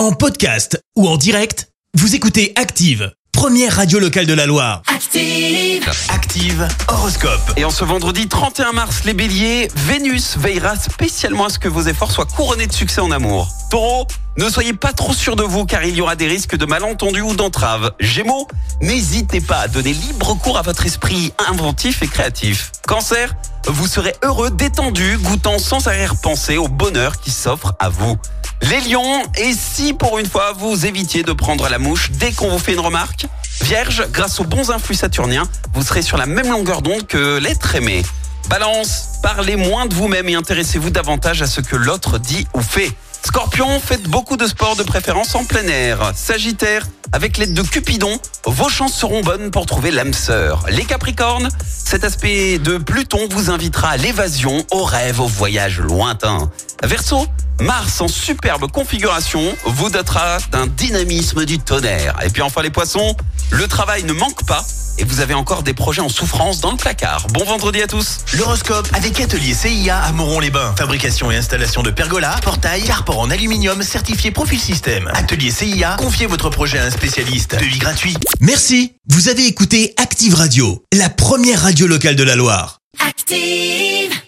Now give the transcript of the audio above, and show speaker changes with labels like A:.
A: En podcast ou en direct, vous écoutez Active, première radio locale de la Loire.
B: Active.
A: Active Horoscope.
C: Et en ce vendredi 31 mars, les béliers, Vénus veillera spécialement à ce que vos efforts soient couronnés de succès en amour. Taureau, ne soyez pas trop sûr de vous car il y aura des risques de malentendus ou d'entraves. Gémeaux, n'hésitez pas à donner libre cours à votre esprit inventif et créatif. Cancer, vous serez heureux, détendu, goûtant sans arrière-pensée au bonheur qui s'offre à vous. Les lions, et si pour une fois vous évitiez de prendre la mouche dès qu'on vous fait une remarque Vierge, grâce aux bons influx saturniens, vous serez sur la même longueur d'onde que l'être aimé. Balance, parlez moins de vous-même et intéressez-vous davantage à ce que l'autre dit ou fait. Scorpion, faites beaucoup de sport de préférence en plein air. Sagittaire, avec l'aide de Cupidon, vos chances seront bonnes pour trouver l'âme sœur. Les Capricornes, cet aspect de Pluton vous invitera à l'évasion, au rêve, au voyage lointain. Verseau, Mars en superbe configuration vous dotera d'un dynamisme du tonnerre. Et puis enfin les poissons, le travail ne manque pas et vous avez encore des projets en souffrance dans le placard. Bon vendredi à tous
A: L'horoscope avec Atelier CIA à Moron-les-Bains. Fabrication et installation de pergolas, portails, carport en aluminium certifié Profil Système. Atelier CIA, confiez votre projet à un spécialiste. Devis gratuit. Merci. Vous avez écouté Active Radio, la première radio locale de la Loire.
B: Active.